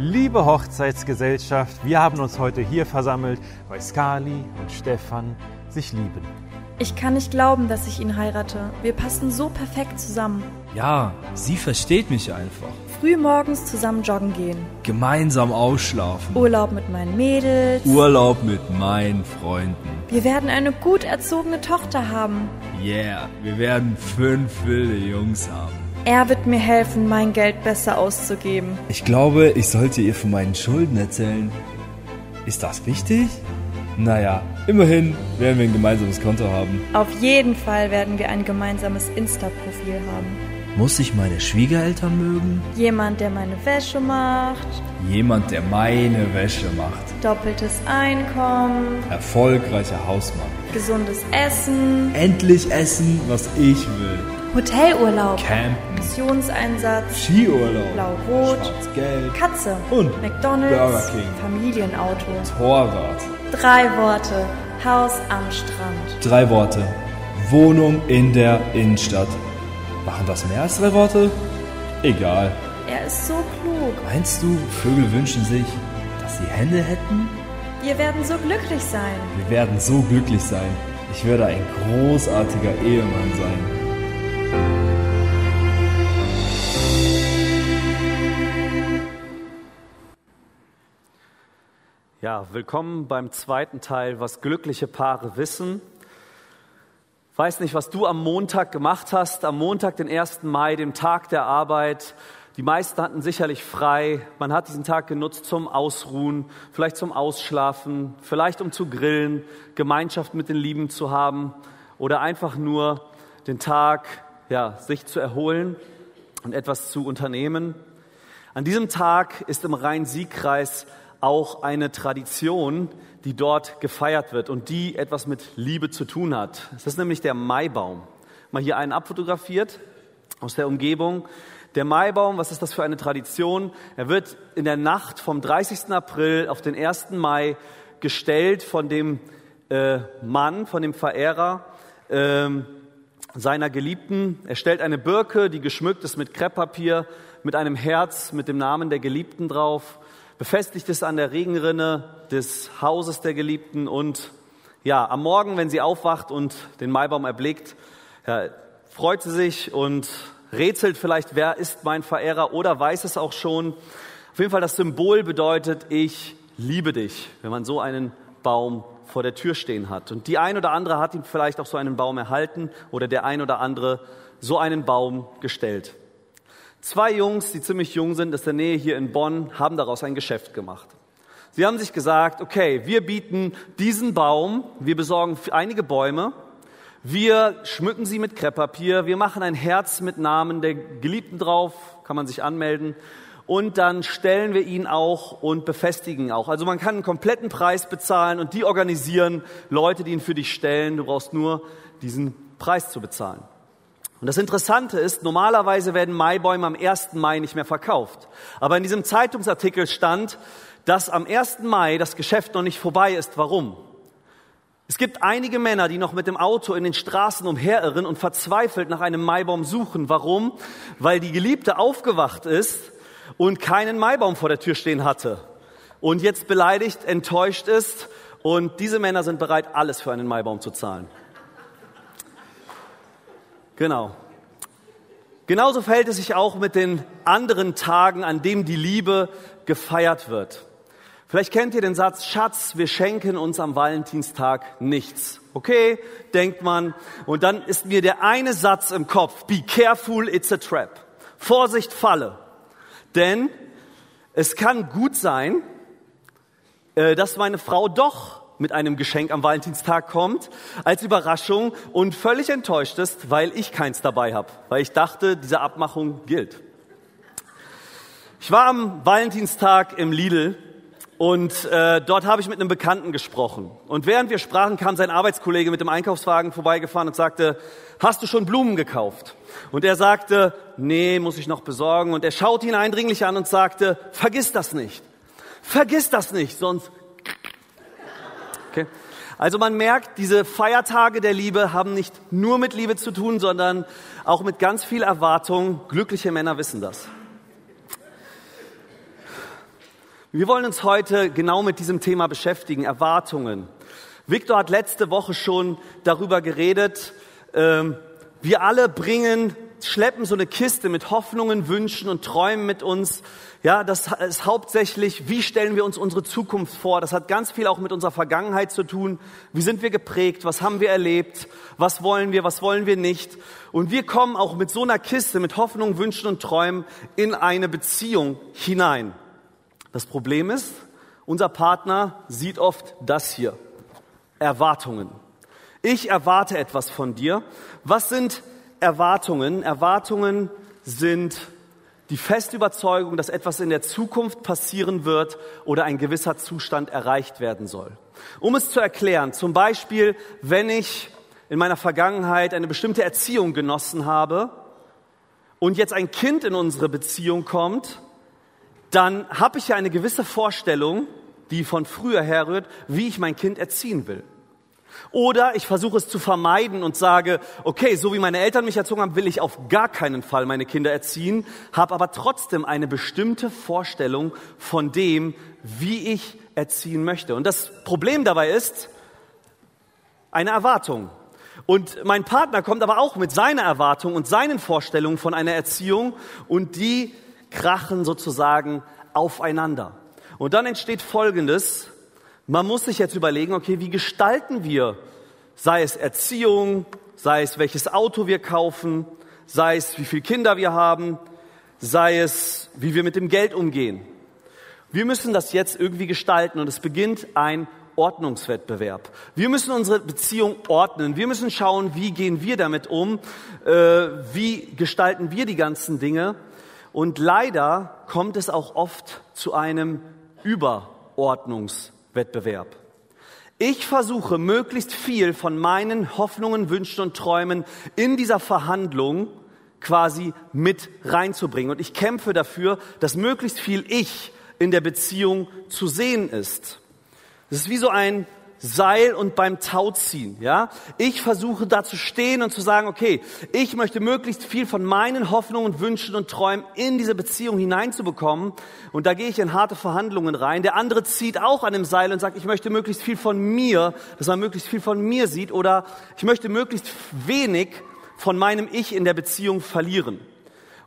Liebe Hochzeitsgesellschaft, wir haben uns heute hier versammelt, weil Skali und Stefan sich lieben. Ich kann nicht glauben, dass ich ihn heirate. Wir passen so perfekt zusammen. Ja, sie versteht mich einfach. Früh morgens zusammen joggen gehen. Gemeinsam ausschlafen. Urlaub mit meinen Mädels. Urlaub mit meinen Freunden. Wir werden eine gut erzogene Tochter haben. Yeah, wir werden fünf wilde Jungs haben. Er wird mir helfen, mein Geld besser auszugeben. Ich glaube, ich sollte ihr von meinen Schulden erzählen. Ist das wichtig? Naja, immerhin werden wir ein gemeinsames Konto haben. Auf jeden Fall werden wir ein gemeinsames Insta-Profil haben. Muss ich meine Schwiegereltern mögen? Jemand, der meine Wäsche macht. Jemand, der meine Wäsche macht. Doppeltes Einkommen. Erfolgreicher Hausmann. Gesundes Essen. Endlich essen, was ich will. Hotelurlaub. Campen. Missionseinsatz. Skiurlaub. Blau-Rot. Schwarz-Gelb. Katze. Hund. McDonalds. Burger King. Familienauto. Torrad. Drei Worte. Haus am Strand. Drei Worte. Wohnung in der Innenstadt. Machen das mehr als drei Worte? Egal. Er ist so klug. Meinst du, Vögel wünschen sich, dass sie Hände hätten? Wir werden so glücklich sein. Wir werden so glücklich sein. Ich werde ein großartiger Ehemann sein. Ja, willkommen beim zweiten Teil, was glückliche Paare wissen. Weiß nicht, was du am Montag gemacht hast, am Montag, den 1. Mai, dem Tag der Arbeit. Die meisten hatten sicherlich frei. Man hat diesen Tag genutzt zum Ausruhen, vielleicht zum Ausschlafen, vielleicht um zu grillen, Gemeinschaft mit den Lieben zu haben oder einfach nur den Tag, ja, sich zu erholen und etwas zu unternehmen. An diesem Tag ist im Rhein-Sieg-Kreis auch eine Tradition, die dort gefeiert wird und die etwas mit Liebe zu tun hat. Das ist nämlich der Maibaum. Mal hier einen abfotografiert aus der Umgebung. Der Maibaum, was ist das für eine Tradition? Er wird in der Nacht vom 30. April auf den 1. Mai gestellt von dem äh, Mann, von dem Verehrer äh, seiner Geliebten. Er stellt eine Birke, die geschmückt ist mit Krepppapier, mit einem Herz, mit dem Namen der Geliebten drauf befestigt es an der Regenrinne des Hauses der Geliebten und ja, am Morgen, wenn sie aufwacht und den Maibaum erblickt, ja, freut sie sich und rätselt vielleicht, wer ist mein Verehrer oder weiß es auch schon. Auf jeden Fall das Symbol bedeutet, ich liebe dich, wenn man so einen Baum vor der Tür stehen hat. Und die ein oder andere hat ihm vielleicht auch so einen Baum erhalten oder der ein oder andere so einen Baum gestellt. Zwei Jungs, die ziemlich jung sind, aus der Nähe hier in Bonn, haben daraus ein Geschäft gemacht. Sie haben sich gesagt, okay, wir bieten diesen Baum, wir besorgen einige Bäume, wir schmücken sie mit Krepppapier, wir machen ein Herz mit Namen der Geliebten drauf, kann man sich anmelden, und dann stellen wir ihn auch und befestigen auch. Also man kann einen kompletten Preis bezahlen und die organisieren Leute, die ihn für dich stellen. Du brauchst nur diesen Preis zu bezahlen. Und das Interessante ist, normalerweise werden Maibäume am 1. Mai nicht mehr verkauft. Aber in diesem Zeitungsartikel stand, dass am 1. Mai das Geschäft noch nicht vorbei ist. Warum? Es gibt einige Männer, die noch mit dem Auto in den Straßen umherirren und verzweifelt nach einem Maibaum suchen. Warum? Weil die Geliebte aufgewacht ist und keinen Maibaum vor der Tür stehen hatte. Und jetzt beleidigt, enttäuscht ist. Und diese Männer sind bereit, alles für einen Maibaum zu zahlen. Genau. Genauso verhält es sich auch mit den anderen Tagen, an denen die Liebe gefeiert wird. Vielleicht kennt ihr den Satz, Schatz, wir schenken uns am Valentinstag nichts. Okay, denkt man. Und dann ist mir der eine Satz im Kopf, be careful, it's a trap. Vorsicht, Falle. Denn es kann gut sein, äh, dass meine Frau doch mit einem Geschenk am Valentinstag kommt, als Überraschung und völlig enttäuscht ist, weil ich keins dabei habe, weil ich dachte, diese Abmachung gilt. Ich war am Valentinstag im Lidl und äh, dort habe ich mit einem Bekannten gesprochen. Und während wir sprachen, kam sein Arbeitskollege mit dem Einkaufswagen vorbeigefahren und sagte, hast du schon Blumen gekauft? Und er sagte, nee, muss ich noch besorgen. Und er schaute ihn eindringlich an und sagte, vergiss das nicht. Vergiss das nicht, sonst Okay? Also man merkt, diese Feiertage der Liebe haben nicht nur mit Liebe zu tun, sondern auch mit ganz viel Erwartung. Glückliche Männer wissen das. Wir wollen uns heute genau mit diesem Thema beschäftigen, Erwartungen. Victor hat letzte Woche schon darüber geredet. Ähm, wir alle bringen, schleppen so eine Kiste mit Hoffnungen, Wünschen und Träumen mit uns. Ja, das ist hauptsächlich, wie stellen wir uns unsere Zukunft vor? Das hat ganz viel auch mit unserer Vergangenheit zu tun. Wie sind wir geprägt? Was haben wir erlebt? Was wollen wir? Was wollen wir nicht? Und wir kommen auch mit so einer Kiste mit Hoffnungen, Wünschen und Träumen in eine Beziehung hinein. Das Problem ist, unser Partner sieht oft das hier. Erwartungen. Ich erwarte etwas von dir. Was sind Erwartungen? Erwartungen sind die feste Überzeugung, dass etwas in der Zukunft passieren wird oder ein gewisser Zustand erreicht werden soll. Um es zu erklären, zum Beispiel, wenn ich in meiner Vergangenheit eine bestimmte Erziehung genossen habe und jetzt ein Kind in unsere Beziehung kommt, dann habe ich ja eine gewisse Vorstellung, die von früher herrührt, wie ich mein Kind erziehen will. Oder ich versuche es zu vermeiden und sage, okay, so wie meine Eltern mich erzogen haben, will ich auf gar keinen Fall meine Kinder erziehen, habe aber trotzdem eine bestimmte Vorstellung von dem, wie ich erziehen möchte. Und das Problem dabei ist eine Erwartung. Und mein Partner kommt aber auch mit seiner Erwartung und seinen Vorstellungen von einer Erziehung und die krachen sozusagen aufeinander. Und dann entsteht Folgendes. Man muss sich jetzt überlegen, okay, wie gestalten wir, sei es Erziehung, sei es welches Auto wir kaufen, sei es wie viele Kinder wir haben, sei es wie wir mit dem Geld umgehen. Wir müssen das jetzt irgendwie gestalten und es beginnt ein Ordnungswettbewerb. Wir müssen unsere Beziehung ordnen. Wir müssen schauen, wie gehen wir damit um, äh, wie gestalten wir die ganzen Dinge. Und leider kommt es auch oft zu einem Überordnungswettbewerb. Ich versuche möglichst viel von meinen Hoffnungen, Wünschen und Träumen in dieser Verhandlung quasi mit reinzubringen. Und ich kämpfe dafür, dass möglichst viel ich in der Beziehung zu sehen ist. Es ist wie so ein Seil und beim Tauziehen, ja. Ich versuche da zu stehen und zu sagen, okay, ich möchte möglichst viel von meinen Hoffnungen, Wünschen und Träumen in diese Beziehung hineinzubekommen. Und da gehe ich in harte Verhandlungen rein. Der andere zieht auch an dem Seil und sagt, ich möchte möglichst viel von mir, dass man möglichst viel von mir sieht oder ich möchte möglichst wenig von meinem Ich in der Beziehung verlieren.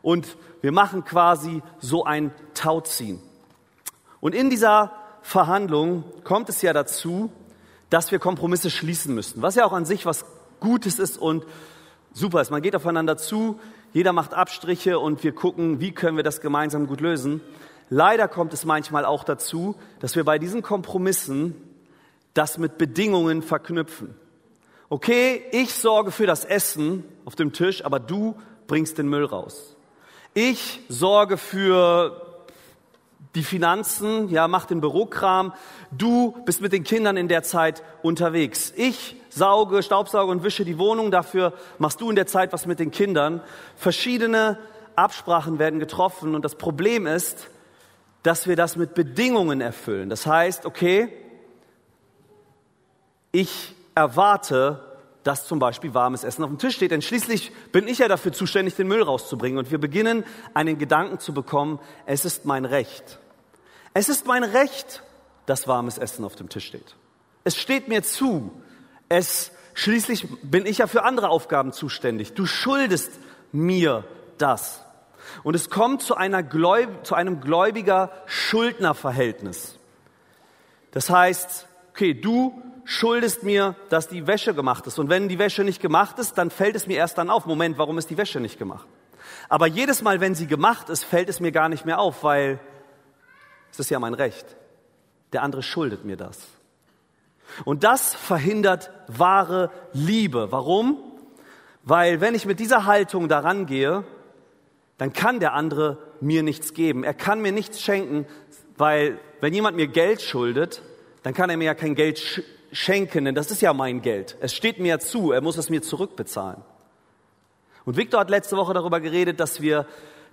Und wir machen quasi so ein Tauziehen. Und in dieser Verhandlung kommt es ja dazu, dass wir Kompromisse schließen müssen, was ja auch an sich was Gutes ist und super ist. Man geht aufeinander zu, jeder macht Abstriche und wir gucken, wie können wir das gemeinsam gut lösen. Leider kommt es manchmal auch dazu, dass wir bei diesen Kompromissen das mit Bedingungen verknüpfen. Okay, ich sorge für das Essen auf dem Tisch, aber du bringst den Müll raus. Ich sorge für die Finanzen, ja, mach den Bürokram. Du bist mit den Kindern in der Zeit unterwegs. Ich sauge, staubsauge und wische die Wohnung. Dafür machst du in der Zeit was mit den Kindern. Verschiedene Absprachen werden getroffen. Und das Problem ist, dass wir das mit Bedingungen erfüllen. Das heißt, okay, ich erwarte, dass zum Beispiel warmes Essen auf dem Tisch steht. Denn schließlich bin ich ja dafür zuständig, den Müll rauszubringen. Und wir beginnen, einen Gedanken zu bekommen, es ist mein Recht. Es ist mein Recht, dass warmes Essen auf dem Tisch steht. Es steht mir zu. Es, schließlich bin ich ja für andere Aufgaben zuständig. Du schuldest mir das. Und es kommt zu, einer Gläub, zu einem Gläubiger-Schuldner-Verhältnis. Das heißt, okay, du schuldest mir, dass die Wäsche gemacht ist. Und wenn die Wäsche nicht gemacht ist, dann fällt es mir erst dann auf, Moment, warum ist die Wäsche nicht gemacht? Aber jedes Mal, wenn sie gemacht ist, fällt es mir gar nicht mehr auf, weil es ist ja mein Recht. Der andere schuldet mir das. Und das verhindert wahre Liebe. Warum? Weil wenn ich mit dieser Haltung daran gehe, dann kann der andere mir nichts geben. Er kann mir nichts schenken, weil wenn jemand mir Geld schuldet, dann kann er mir ja kein Geld sch schenken, denn das ist ja mein Geld. Es steht mir ja zu, er muss es mir zurückbezahlen. Und Victor hat letzte Woche darüber geredet, dass wir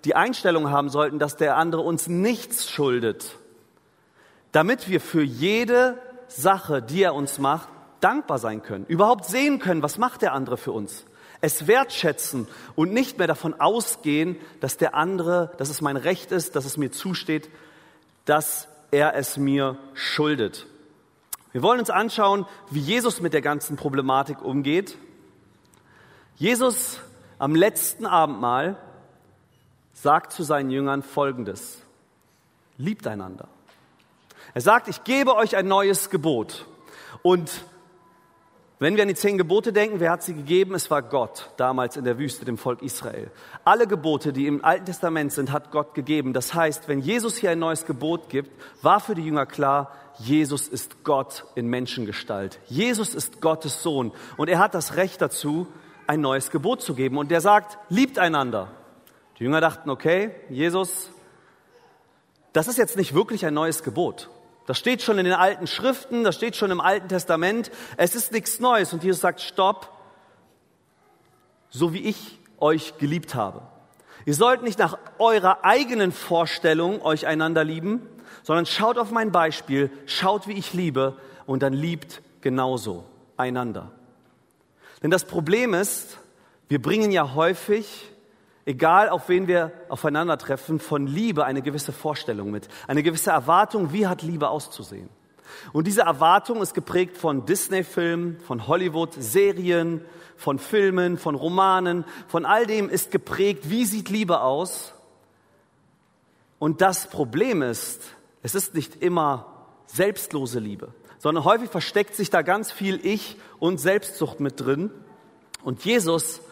die Einstellung haben sollten, dass der andere uns nichts schuldet, damit wir für jede Sache, die er uns macht, dankbar sein können, überhaupt sehen können, was macht der andere für uns. Es wertschätzen und nicht mehr davon ausgehen, dass der andere, dass es mein Recht ist, dass es mir zusteht, dass er es mir schuldet. Wir wollen uns anschauen, wie Jesus mit der ganzen Problematik umgeht. Jesus am letzten Abendmahl sagt zu seinen Jüngern Folgendes. Liebt einander. Er sagt, ich gebe euch ein neues Gebot. Und wenn wir an die zehn Gebote denken, wer hat sie gegeben? Es war Gott damals in der Wüste, dem Volk Israel. Alle Gebote, die im Alten Testament sind, hat Gott gegeben. Das heißt, wenn Jesus hier ein neues Gebot gibt, war für die Jünger klar, Jesus ist Gott in Menschengestalt. Jesus ist Gottes Sohn. Und er hat das Recht dazu, ein neues Gebot zu geben. Und der sagt, liebt einander. Die Jünger dachten, okay, Jesus, das ist jetzt nicht wirklich ein neues Gebot. Das steht schon in den alten Schriften, das steht schon im Alten Testament. Es ist nichts Neues. Und Jesus sagt, stopp, so wie ich euch geliebt habe. Ihr sollt nicht nach eurer eigenen Vorstellung euch einander lieben, sondern schaut auf mein Beispiel, schaut, wie ich liebe und dann liebt genauso einander. Denn das Problem ist, wir bringen ja häufig egal auf wen wir aufeinandertreffen, von Liebe eine gewisse Vorstellung mit, eine gewisse Erwartung, wie hat Liebe auszusehen. Und diese Erwartung ist geprägt von Disney-Filmen, von Hollywood-Serien, von Filmen, von Romanen, von all dem ist geprägt, wie sieht Liebe aus. Und das Problem ist, es ist nicht immer selbstlose Liebe, sondern häufig versteckt sich da ganz viel Ich und Selbstsucht mit drin. Und Jesus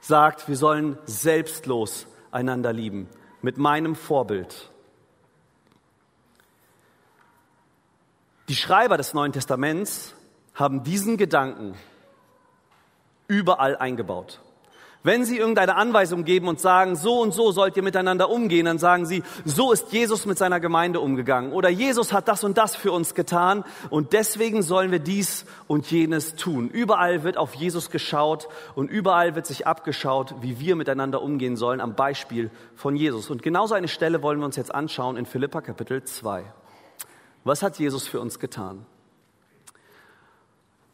sagt, wir sollen selbstlos einander lieben, mit meinem Vorbild. Die Schreiber des Neuen Testaments haben diesen Gedanken überall eingebaut. Wenn Sie irgendeine Anweisung geben und sagen, so und so sollt ihr miteinander umgehen, dann sagen Sie, so ist Jesus mit seiner Gemeinde umgegangen. Oder Jesus hat das und das für uns getan und deswegen sollen wir dies und jenes tun. Überall wird auf Jesus geschaut und überall wird sich abgeschaut, wie wir miteinander umgehen sollen am Beispiel von Jesus. Und genauso eine Stelle wollen wir uns jetzt anschauen in Philippa Kapitel 2. Was hat Jesus für uns getan?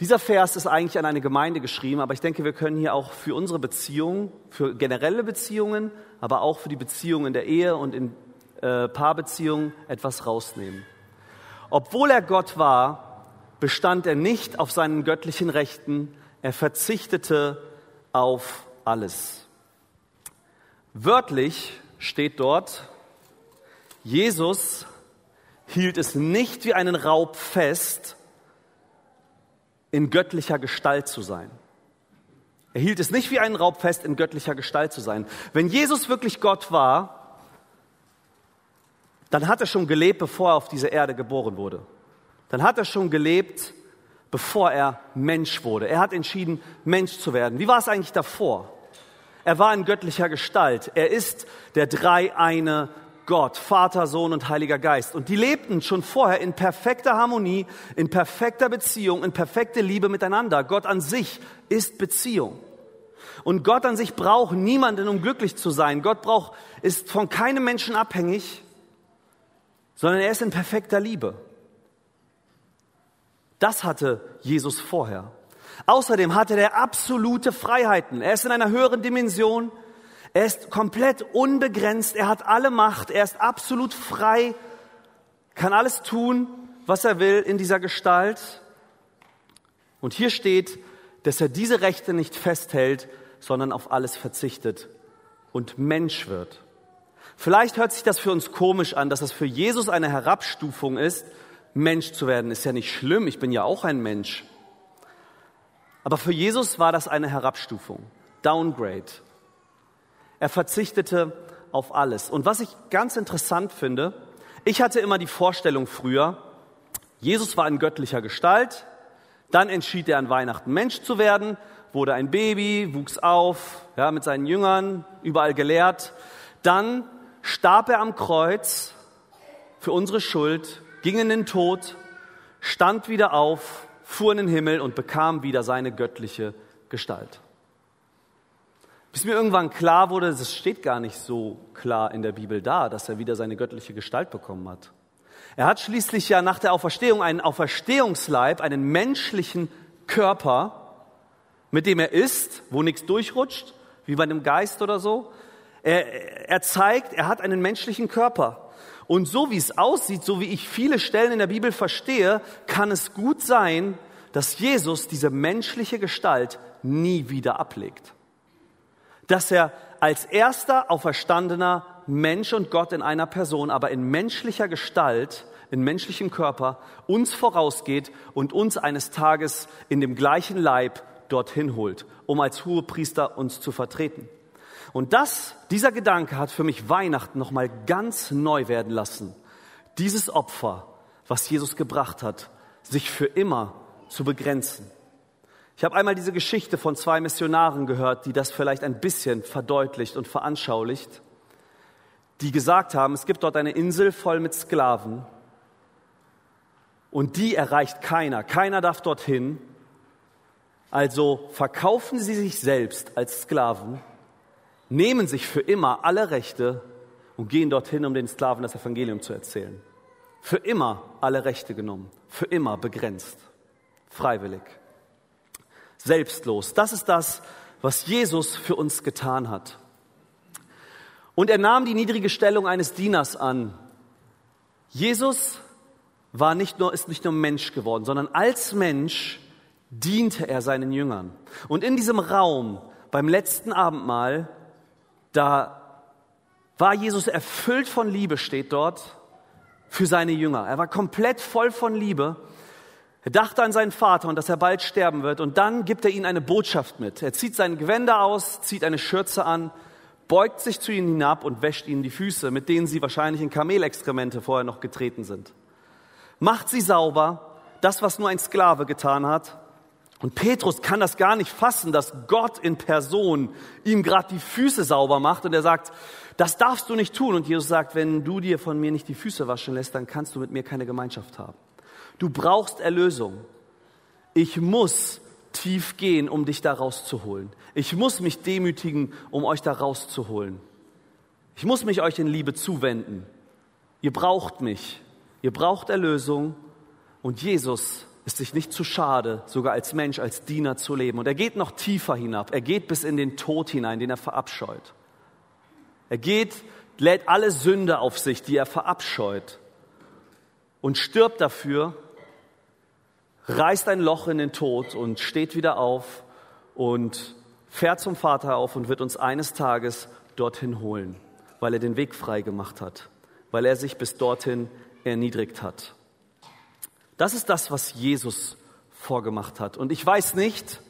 Dieser Vers ist eigentlich an eine Gemeinde geschrieben, aber ich denke, wir können hier auch für unsere Beziehungen, für generelle Beziehungen, aber auch für die Beziehungen in der Ehe und in äh, Paarbeziehungen etwas rausnehmen. Obwohl er Gott war, bestand er nicht auf seinen göttlichen Rechten, er verzichtete auf alles. Wörtlich steht dort, Jesus hielt es nicht wie einen Raub fest, in göttlicher Gestalt zu sein. Er hielt es nicht wie einen Raub fest, in göttlicher Gestalt zu sein. Wenn Jesus wirklich Gott war, dann hat er schon gelebt, bevor er auf diese Erde geboren wurde. Dann hat er schon gelebt, bevor er Mensch wurde. Er hat entschieden, Mensch zu werden. Wie war es eigentlich davor? Er war in göttlicher Gestalt. Er ist der dreieine Gott, Vater, Sohn und Heiliger Geist. Und die lebten schon vorher in perfekter Harmonie, in perfekter Beziehung, in perfekter Liebe miteinander. Gott an sich ist Beziehung. Und Gott an sich braucht niemanden, um glücklich zu sein. Gott braucht, ist von keinem Menschen abhängig, sondern er ist in perfekter Liebe. Das hatte Jesus vorher. Außerdem hatte er absolute Freiheiten. Er ist in einer höheren Dimension. Er ist komplett unbegrenzt, er hat alle Macht, er ist absolut frei, kann alles tun, was er will in dieser Gestalt. Und hier steht, dass er diese Rechte nicht festhält, sondern auf alles verzichtet und Mensch wird. Vielleicht hört sich das für uns komisch an, dass das für Jesus eine Herabstufung ist. Mensch zu werden ist ja nicht schlimm, ich bin ja auch ein Mensch. Aber für Jesus war das eine Herabstufung, Downgrade. Er verzichtete auf alles. Und was ich ganz interessant finde, ich hatte immer die Vorstellung früher, Jesus war in göttlicher Gestalt, dann entschied er an Weihnachten Mensch zu werden, wurde ein Baby, wuchs auf, ja, mit seinen Jüngern, überall gelehrt. Dann starb er am Kreuz für unsere Schuld, ging in den Tod, stand wieder auf, fuhr in den Himmel und bekam wieder seine göttliche Gestalt. Bis mir irgendwann klar wurde, es steht gar nicht so klar in der Bibel da, dass er wieder seine göttliche Gestalt bekommen hat. Er hat schließlich ja nach der Auferstehung einen Auferstehungsleib, einen menschlichen Körper, mit dem er ist, wo nichts durchrutscht, wie bei einem Geist oder so. Er, er zeigt, er hat einen menschlichen Körper. Und so wie es aussieht, so wie ich viele Stellen in der Bibel verstehe, kann es gut sein, dass Jesus diese menschliche Gestalt nie wieder ablegt. Dass er als erster auferstandener Mensch und Gott in einer Person, aber in menschlicher Gestalt, in menschlichem Körper uns vorausgeht und uns eines Tages in dem gleichen Leib dorthin holt, um als Hohepriester uns zu vertreten. Und das, dieser Gedanke hat für mich Weihnachten nochmal ganz neu werden lassen. Dieses Opfer, was Jesus gebracht hat, sich für immer zu begrenzen. Ich habe einmal diese Geschichte von zwei Missionaren gehört, die das vielleicht ein bisschen verdeutlicht und veranschaulicht, die gesagt haben, es gibt dort eine Insel voll mit Sklaven und die erreicht keiner. Keiner darf dorthin. Also verkaufen sie sich selbst als Sklaven nehmen sich für immer alle Rechte und gehen dorthin, um den Sklaven das Evangelium zu erzählen. Für immer alle Rechte genommen, für immer begrenzt, freiwillig, selbstlos. Das ist das, was Jesus für uns getan hat. Und er nahm die niedrige Stellung eines Dieners an. Jesus war nicht nur, ist nicht nur Mensch geworden, sondern als Mensch diente er seinen Jüngern. Und in diesem Raum beim letzten Abendmahl da war Jesus erfüllt von Liebe, steht dort, für seine Jünger. Er war komplett voll von Liebe. Er dachte an seinen Vater und dass er bald sterben wird. Und dann gibt er ihnen eine Botschaft mit. Er zieht seine Gewänder aus, zieht eine Schürze an, beugt sich zu ihnen hinab und wäscht ihnen die Füße, mit denen sie wahrscheinlich in Kamelexkremente vorher noch getreten sind. Macht sie sauber, das, was nur ein Sklave getan hat, und Petrus kann das gar nicht fassen, dass Gott in Person ihm gerade die Füße sauber macht und er sagt, das darfst du nicht tun. Und Jesus sagt, wenn du dir von mir nicht die Füße waschen lässt, dann kannst du mit mir keine Gemeinschaft haben. Du brauchst Erlösung. Ich muss tief gehen, um dich da rauszuholen. Ich muss mich demütigen, um euch da rauszuholen. Ich muss mich euch in Liebe zuwenden. Ihr braucht mich. Ihr braucht Erlösung. Und Jesus ist sich nicht zu schade, sogar als Mensch, als Diener zu leben. Und er geht noch tiefer hinab. Er geht bis in den Tod hinein, den er verabscheut. Er geht, lädt alle Sünde auf sich, die er verabscheut und stirbt dafür, reißt ein Loch in den Tod und steht wieder auf und fährt zum Vater auf und wird uns eines Tages dorthin holen, weil er den Weg frei gemacht hat, weil er sich bis dorthin erniedrigt hat. Das ist das, was Jesus vorgemacht hat. Und ich weiß nicht,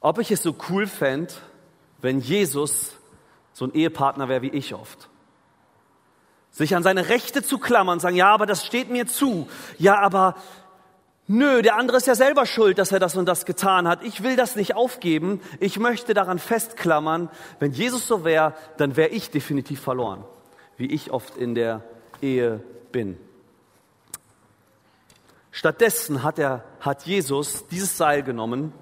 ob ich es so cool fände, wenn Jesus so ein Ehepartner wäre wie ich oft. Sich an seine Rechte zu klammern sagen, ja, aber das steht mir zu. Ja, aber nö, der andere ist ja selber schuld, dass er das und das getan hat. Ich will das nicht aufgeben. Ich möchte daran festklammern. Wenn Jesus so wäre, dann wäre ich definitiv verloren, wie ich oft in der Ehe bin. Stattdessen hat, er, hat Jesus dieses Seil genommen,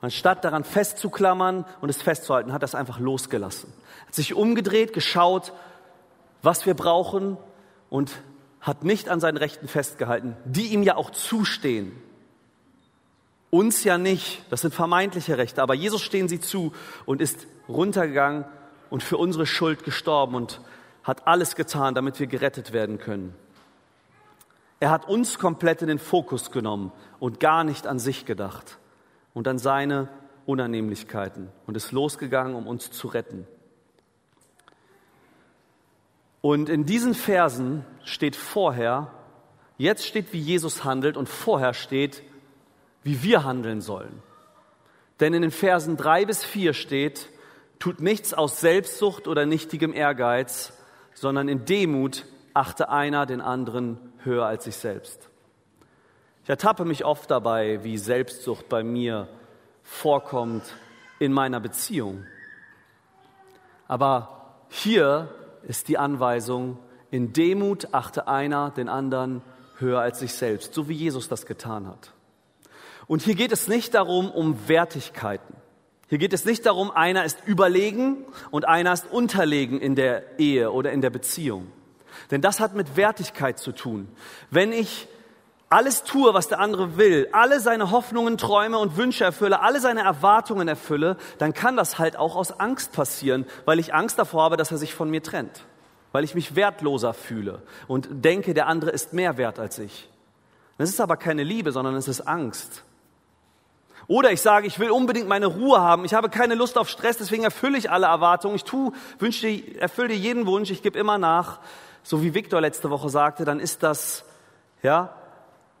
anstatt daran festzuklammern und es festzuhalten, hat er es einfach losgelassen. Hat sich umgedreht, geschaut, was wir brauchen und hat nicht an seinen Rechten festgehalten, die ihm ja auch zustehen. Uns ja nicht, das sind vermeintliche Rechte, aber Jesus stehen sie zu und ist runtergegangen und für unsere Schuld gestorben und hat alles getan, damit wir gerettet werden können. Er hat uns komplett in den Fokus genommen und gar nicht an sich gedacht und an seine Unannehmlichkeiten und ist losgegangen, um uns zu retten. Und in diesen Versen steht vorher, jetzt steht, wie Jesus handelt und vorher steht, wie wir handeln sollen. Denn in den Versen drei bis vier steht, tut nichts aus Selbstsucht oder nichtigem Ehrgeiz, sondern in Demut achte einer den anderen höher als sich selbst. Ich ertappe mich oft dabei, wie Selbstsucht bei mir vorkommt in meiner Beziehung. Aber hier ist die Anweisung, in Demut achte einer den anderen höher als sich selbst, so wie Jesus das getan hat. Und hier geht es nicht darum, um Wertigkeiten. Hier geht es nicht darum, einer ist überlegen und einer ist unterlegen in der Ehe oder in der Beziehung. Denn das hat mit Wertigkeit zu tun. Wenn ich alles tue, was der andere will, alle seine Hoffnungen, Träume und Wünsche erfülle, alle seine Erwartungen erfülle, dann kann das halt auch aus Angst passieren, weil ich Angst davor habe, dass er sich von mir trennt, weil ich mich wertloser fühle und denke, der andere ist mehr wert als ich. Das ist aber keine Liebe, sondern es ist Angst. Oder ich sage, ich will unbedingt meine Ruhe haben, ich habe keine Lust auf Stress, deswegen erfülle ich alle Erwartungen, ich tu, wünsche, erfülle dir jeden Wunsch, ich gebe immer nach. So wie Viktor letzte Woche sagte, dann ist das, ja,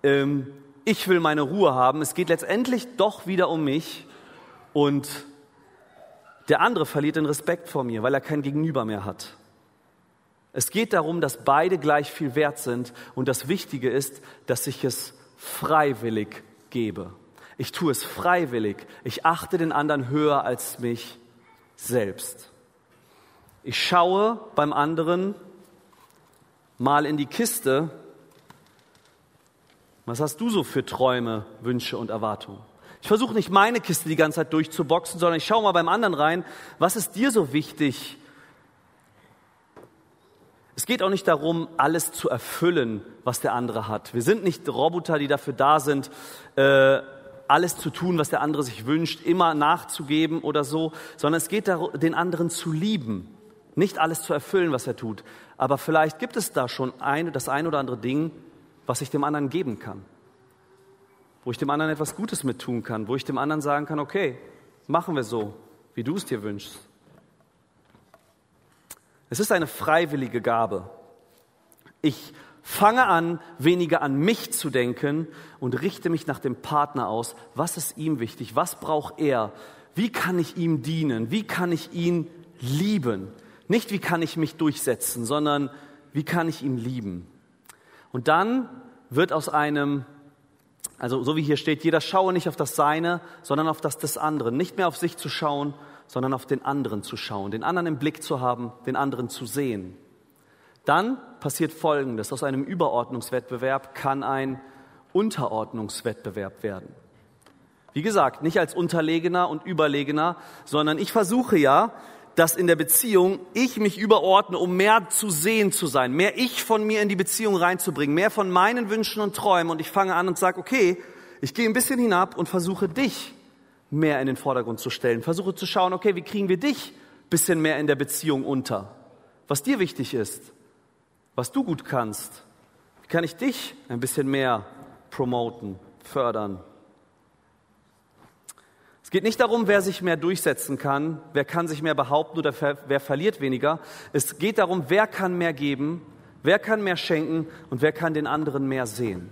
ähm, ich will meine Ruhe haben. Es geht letztendlich doch wieder um mich und der andere verliert den Respekt vor mir, weil er kein Gegenüber mehr hat. Es geht darum, dass beide gleich viel wert sind und das Wichtige ist, dass ich es freiwillig gebe. Ich tue es freiwillig. Ich achte den anderen höher als mich selbst. Ich schaue beim anderen mal in die Kiste. Was hast du so für Träume, Wünsche und Erwartungen? Ich versuche nicht meine Kiste die ganze Zeit durchzuboxen, sondern ich schaue mal beim anderen rein, was ist dir so wichtig? Es geht auch nicht darum, alles zu erfüllen, was der andere hat. Wir sind nicht Roboter, die dafür da sind, äh, alles zu tun, was der andere sich wünscht, immer nachzugeben oder so, sondern es geht darum, den anderen zu lieben, nicht alles zu erfüllen, was er tut. Aber vielleicht gibt es da schon ein, das ein oder andere Ding, was ich dem anderen geben kann, wo ich dem anderen etwas Gutes mit tun kann, wo ich dem anderen sagen kann, okay, machen wir so, wie du es dir wünschst. Es ist eine freiwillige Gabe. Ich Fange an, weniger an mich zu denken und richte mich nach dem Partner aus. Was ist ihm wichtig? Was braucht er? Wie kann ich ihm dienen? Wie kann ich ihn lieben? Nicht, wie kann ich mich durchsetzen, sondern wie kann ich ihn lieben? Und dann wird aus einem, also so wie hier steht, jeder schaue nicht auf das Seine, sondern auf das des anderen. Nicht mehr auf sich zu schauen, sondern auf den anderen zu schauen, den anderen im Blick zu haben, den anderen zu sehen. Dann passiert Folgendes. Aus einem Überordnungswettbewerb kann ein Unterordnungswettbewerb werden. Wie gesagt, nicht als Unterlegener und Überlegener, sondern ich versuche ja, dass in der Beziehung ich mich überordne, um mehr zu sehen zu sein, mehr ich von mir in die Beziehung reinzubringen, mehr von meinen Wünschen und Träumen. Und ich fange an und sage, okay, ich gehe ein bisschen hinab und versuche dich mehr in den Vordergrund zu stellen. Versuche zu schauen, okay, wie kriegen wir dich ein bisschen mehr in der Beziehung unter? Was dir wichtig ist was du gut kannst. Wie kann ich dich ein bisschen mehr promoten, fördern? Es geht nicht darum, wer sich mehr durchsetzen kann, wer kann sich mehr behaupten oder wer verliert weniger. Es geht darum, wer kann mehr geben, wer kann mehr schenken und wer kann den anderen mehr sehen.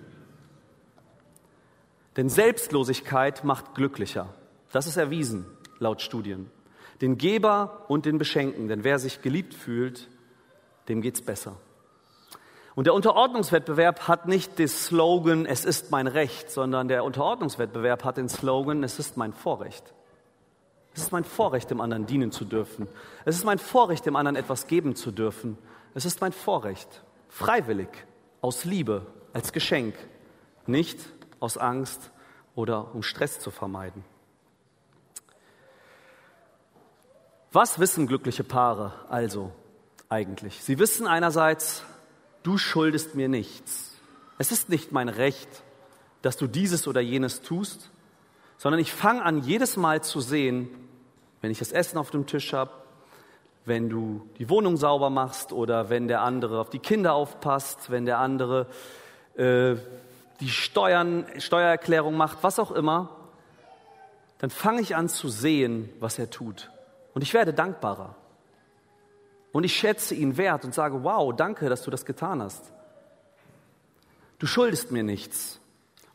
Denn Selbstlosigkeit macht glücklicher. Das ist erwiesen laut Studien. Den Geber und den Beschenken. Denn wer sich geliebt fühlt, dem geht's besser. Und der Unterordnungswettbewerb hat nicht den Slogan, es ist mein Recht, sondern der Unterordnungswettbewerb hat den Slogan, es ist mein Vorrecht. Es ist mein Vorrecht, dem anderen dienen zu dürfen. Es ist mein Vorrecht, dem anderen etwas geben zu dürfen. Es ist mein Vorrecht, freiwillig, aus Liebe, als Geschenk, nicht aus Angst oder um Stress zu vermeiden. Was wissen glückliche Paare also eigentlich? Sie wissen einerseits, du schuldest mir nichts. Es ist nicht mein Recht, dass du dieses oder jenes tust, sondern ich fange an, jedes Mal zu sehen, wenn ich das Essen auf dem Tisch habe, wenn du die Wohnung sauber machst oder wenn der andere auf die Kinder aufpasst, wenn der andere äh, die Steuern, Steuererklärung macht, was auch immer, dann fange ich an zu sehen, was er tut. Und ich werde dankbarer. Und ich schätze ihn wert und sage, wow, danke, dass du das getan hast. Du schuldest mir nichts.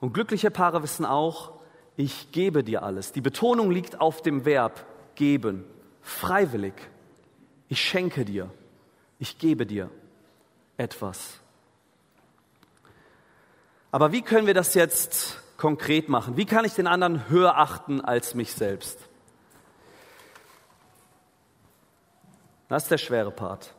Und glückliche Paare wissen auch, ich gebe dir alles. Die Betonung liegt auf dem Verb geben, freiwillig. Ich schenke dir, ich gebe dir etwas. Aber wie können wir das jetzt konkret machen? Wie kann ich den anderen höher achten als mich selbst? Das ist der schwere Part.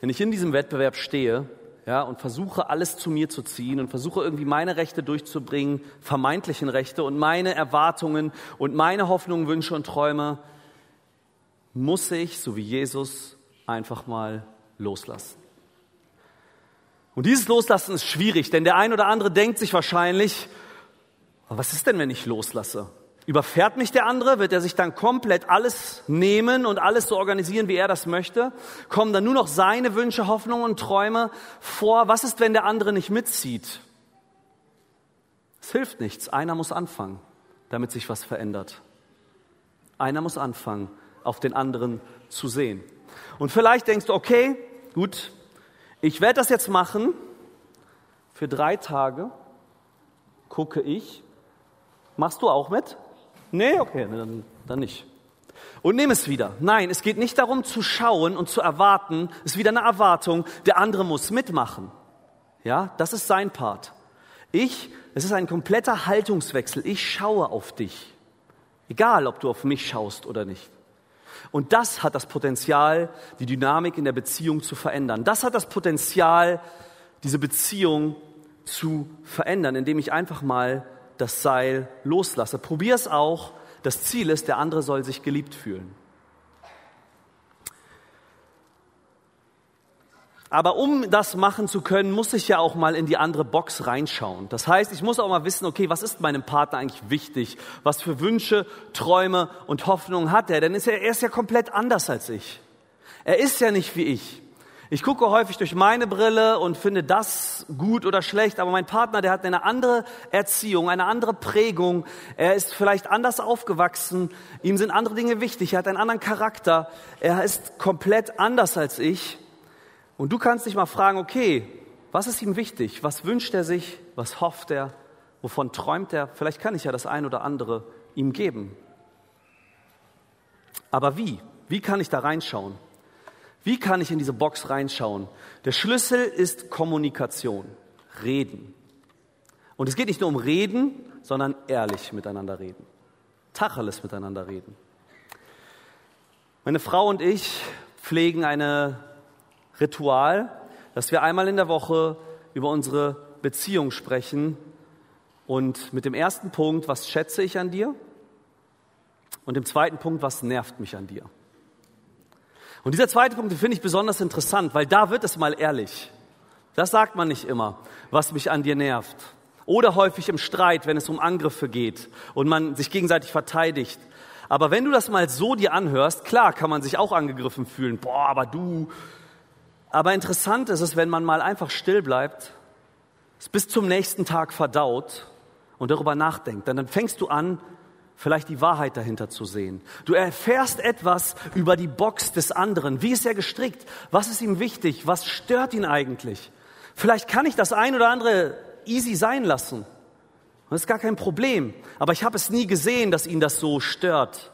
Wenn ich in diesem Wettbewerb stehe, ja, und versuche alles zu mir zu ziehen und versuche irgendwie meine Rechte durchzubringen, vermeintlichen Rechte und meine Erwartungen und meine Hoffnungen, Wünsche und Träume, muss ich, so wie Jesus, einfach mal loslassen. Und dieses Loslassen ist schwierig, denn der ein oder andere denkt sich wahrscheinlich, was ist denn, wenn ich loslasse? Überfährt mich der andere? Wird er sich dann komplett alles nehmen und alles so organisieren, wie er das möchte? Kommen dann nur noch seine Wünsche, Hoffnungen und Träume vor? Was ist, wenn der andere nicht mitzieht? Es hilft nichts. Einer muss anfangen, damit sich was verändert. Einer muss anfangen, auf den anderen zu sehen. Und vielleicht denkst du, okay, gut, ich werde das jetzt machen. Für drei Tage gucke ich. Machst du auch mit? Nee, okay, dann, dann nicht. Und nimm es wieder. Nein, es geht nicht darum zu schauen und zu erwarten. Es ist wieder eine Erwartung. Der andere muss mitmachen. Ja, das ist sein Part. Ich, es ist ein kompletter Haltungswechsel. Ich schaue auf dich. Egal, ob du auf mich schaust oder nicht. Und das hat das Potenzial, die Dynamik in der Beziehung zu verändern. Das hat das Potenzial, diese Beziehung zu verändern, indem ich einfach mal das Seil loslasse. Probier es auch. Das Ziel ist, der andere soll sich geliebt fühlen. Aber um das machen zu können, muss ich ja auch mal in die andere Box reinschauen. Das heißt, ich muss auch mal wissen, okay, was ist meinem Partner eigentlich wichtig? Was für Wünsche, Träume und Hoffnungen hat er? Denn er ist ja komplett anders als ich. Er ist ja nicht wie ich. Ich gucke häufig durch meine Brille und finde das gut oder schlecht, aber mein Partner, der hat eine andere Erziehung, eine andere Prägung. Er ist vielleicht anders aufgewachsen. Ihm sind andere Dinge wichtig. Er hat einen anderen Charakter. Er ist komplett anders als ich. Und du kannst dich mal fragen, okay, was ist ihm wichtig? Was wünscht er sich? Was hofft er? Wovon träumt er? Vielleicht kann ich ja das ein oder andere ihm geben. Aber wie? Wie kann ich da reinschauen? Wie kann ich in diese Box reinschauen? Der Schlüssel ist Kommunikation, Reden. Und es geht nicht nur um Reden, sondern ehrlich miteinander reden. Tacheles miteinander reden. Meine Frau und ich pflegen eine Ritual, dass wir einmal in der Woche über unsere Beziehung sprechen und mit dem ersten Punkt, was schätze ich an dir? Und dem zweiten Punkt, was nervt mich an dir? Und dieser zweite Punkt, finde ich besonders interessant, weil da wird es mal ehrlich. Das sagt man nicht immer, was mich an dir nervt. Oder häufig im Streit, wenn es um Angriffe geht und man sich gegenseitig verteidigt. Aber wenn du das mal so dir anhörst, klar kann man sich auch angegriffen fühlen. Boah, aber du. Aber interessant ist es, wenn man mal einfach still bleibt, es bis zum nächsten Tag verdaut und darüber nachdenkt. Dann fängst du an, vielleicht die Wahrheit dahinter zu sehen. Du erfährst etwas über die Box des anderen. Wie ist er gestrickt? Was ist ihm wichtig? Was stört ihn eigentlich? Vielleicht kann ich das ein oder andere easy sein lassen. Das ist gar kein Problem. Aber ich habe es nie gesehen, dass ihn das so stört.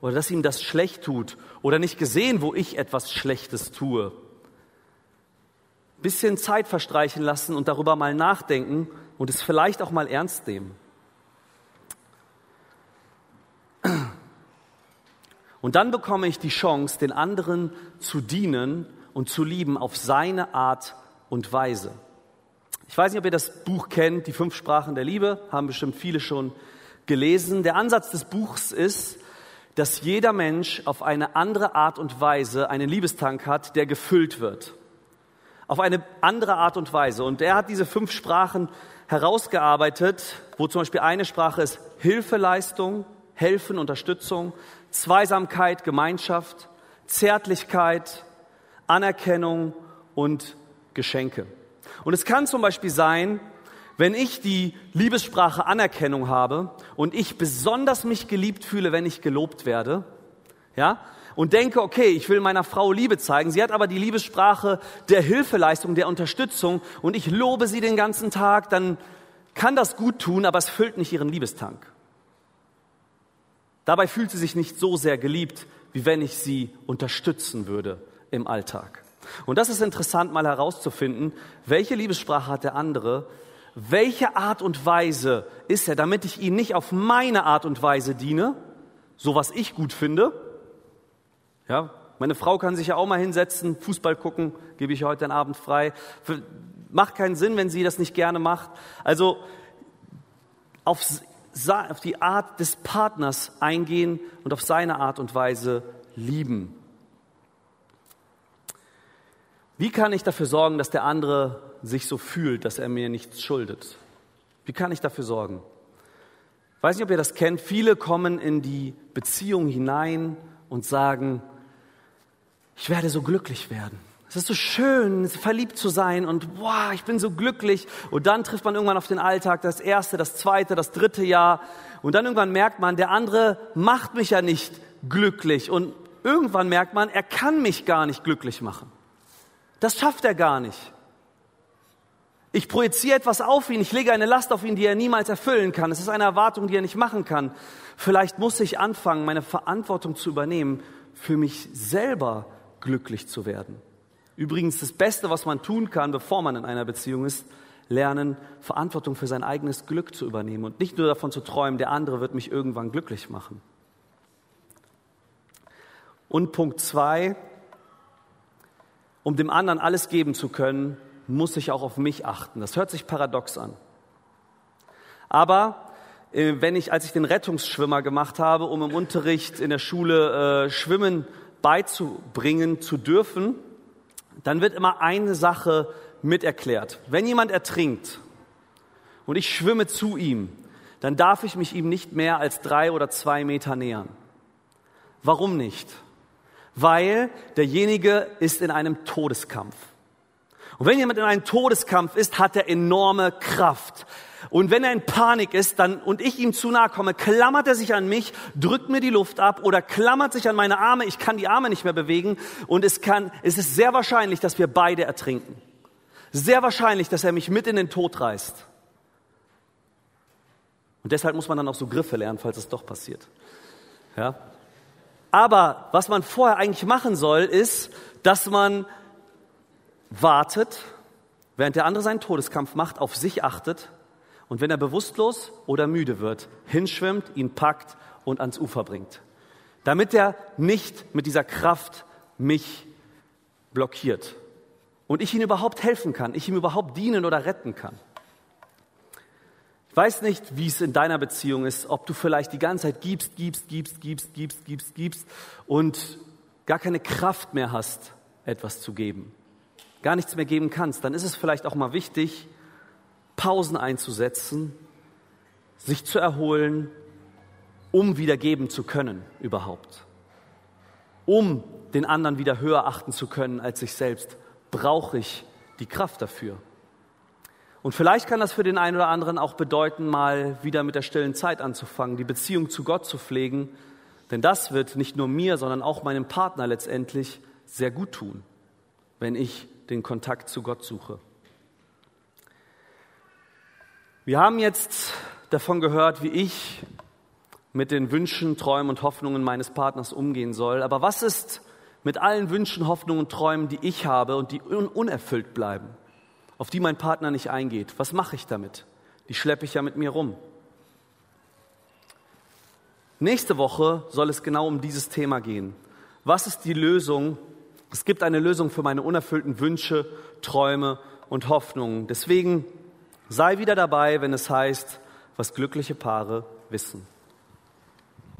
Oder dass ihm das schlecht tut. Oder nicht gesehen, wo ich etwas Schlechtes tue. Bisschen Zeit verstreichen lassen und darüber mal nachdenken und es vielleicht auch mal ernst nehmen. Und dann bekomme ich die Chance, den anderen zu dienen und zu lieben auf seine Art und Weise. Ich weiß nicht, ob ihr das Buch kennt, die fünf Sprachen der Liebe, haben bestimmt viele schon gelesen. Der Ansatz des Buchs ist, dass jeder Mensch auf eine andere Art und Weise einen Liebestank hat, der gefüllt wird. Auf eine andere Art und Weise. Und er hat diese fünf Sprachen herausgearbeitet, wo zum Beispiel eine Sprache ist Hilfeleistung, Helfen, Unterstützung, Zweisamkeit, Gemeinschaft, Zärtlichkeit, Anerkennung und Geschenke. Und es kann zum Beispiel sein, wenn ich die Liebessprache Anerkennung habe und ich besonders mich geliebt fühle, wenn ich gelobt werde, ja, und denke, okay, ich will meiner Frau Liebe zeigen. Sie hat aber die Liebessprache der Hilfeleistung, der Unterstützung und ich lobe sie den ganzen Tag, dann kann das gut tun, aber es füllt nicht ihren Liebestank. Dabei fühlt sie sich nicht so sehr geliebt, wie wenn ich sie unterstützen würde im Alltag. Und das ist interessant mal herauszufinden, welche Liebessprache hat der andere, welche Art und Weise ist er, damit ich ihm nicht auf meine Art und Weise diene, so was ich gut finde. Ja, meine Frau kann sich ja auch mal hinsetzen, Fußball gucken, gebe ich heute den Abend frei. Macht keinen Sinn, wenn sie das nicht gerne macht. Also auf auf die Art des Partners eingehen und auf seine Art und Weise lieben. Wie kann ich dafür sorgen, dass der andere sich so fühlt, dass er mir nichts schuldet? Wie kann ich dafür sorgen? Ich weiß nicht, ob ihr das kennt. Viele kommen in die Beziehung hinein und sagen, ich werde so glücklich werden. Es ist so schön, verliebt zu sein und wow, ich bin so glücklich. Und dann trifft man irgendwann auf den Alltag, das erste, das zweite, das dritte Jahr. Und dann irgendwann merkt man, der andere macht mich ja nicht glücklich. Und irgendwann merkt man, er kann mich gar nicht glücklich machen. Das schafft er gar nicht. Ich projiziere etwas auf ihn, ich lege eine Last auf ihn, die er niemals erfüllen kann. Es ist eine Erwartung, die er nicht machen kann. Vielleicht muss ich anfangen, meine Verantwortung zu übernehmen, für mich selber glücklich zu werden. Übrigens, das Beste, was man tun kann, bevor man in einer Beziehung ist, lernen, Verantwortung für sein eigenes Glück zu übernehmen und nicht nur davon zu träumen, der andere wird mich irgendwann glücklich machen. Und Punkt zwei, um dem anderen alles geben zu können, muss ich auch auf mich achten. Das hört sich paradox an. Aber äh, wenn ich, als ich den Rettungsschwimmer gemacht habe, um im Unterricht in der Schule äh, Schwimmen beizubringen zu dürfen, dann wird immer eine Sache mit erklärt. Wenn jemand ertrinkt und ich schwimme zu ihm, dann darf ich mich ihm nicht mehr als drei oder zwei Meter nähern. Warum nicht? Weil derjenige ist in einem Todeskampf. Und wenn jemand in einem Todeskampf ist, hat er enorme Kraft. Und wenn er in Panik ist dann, und ich ihm zu nahe komme, klammert er sich an mich, drückt mir die Luft ab oder klammert sich an meine Arme. Ich kann die Arme nicht mehr bewegen. Und es, kann, es ist sehr wahrscheinlich, dass wir beide ertrinken. Sehr wahrscheinlich, dass er mich mit in den Tod reißt. Und deshalb muss man dann auch so Griffe lernen, falls es doch passiert. Ja? Aber was man vorher eigentlich machen soll, ist, dass man wartet, während der andere seinen Todeskampf macht, auf sich achtet und wenn er bewusstlos oder müde wird, hinschwimmt, ihn packt und ans Ufer bringt. Damit er nicht mit dieser Kraft mich blockiert und ich ihm überhaupt helfen kann, ich ihm überhaupt dienen oder retten kann. Ich weiß nicht, wie es in deiner Beziehung ist, ob du vielleicht die ganze Zeit gibst, gibst, gibst, gibst, gibst, gibst, gibst und gar keine Kraft mehr hast, etwas zu geben, gar nichts mehr geben kannst. Dann ist es vielleicht auch mal wichtig, Pausen einzusetzen, sich zu erholen, um wieder geben zu können überhaupt. Um den anderen wieder höher achten zu können als sich selbst, brauche ich die Kraft dafür. Und vielleicht kann das für den einen oder anderen auch bedeuten, mal wieder mit der stillen Zeit anzufangen, die Beziehung zu Gott zu pflegen, denn das wird nicht nur mir, sondern auch meinem Partner letztendlich sehr gut tun, wenn ich den Kontakt zu Gott suche. Wir haben jetzt davon gehört, wie ich mit den Wünschen, Träumen und Hoffnungen meines Partners umgehen soll. Aber was ist mit allen Wünschen, Hoffnungen und Träumen, die ich habe und die unerfüllt bleiben, auf die mein Partner nicht eingeht? Was mache ich damit? Die schleppe ich ja mit mir rum. Nächste Woche soll es genau um dieses Thema gehen. Was ist die Lösung? Es gibt eine Lösung für meine unerfüllten Wünsche, Träume und Hoffnungen. Deswegen Sei wieder dabei, wenn es heißt, was glückliche Paare wissen.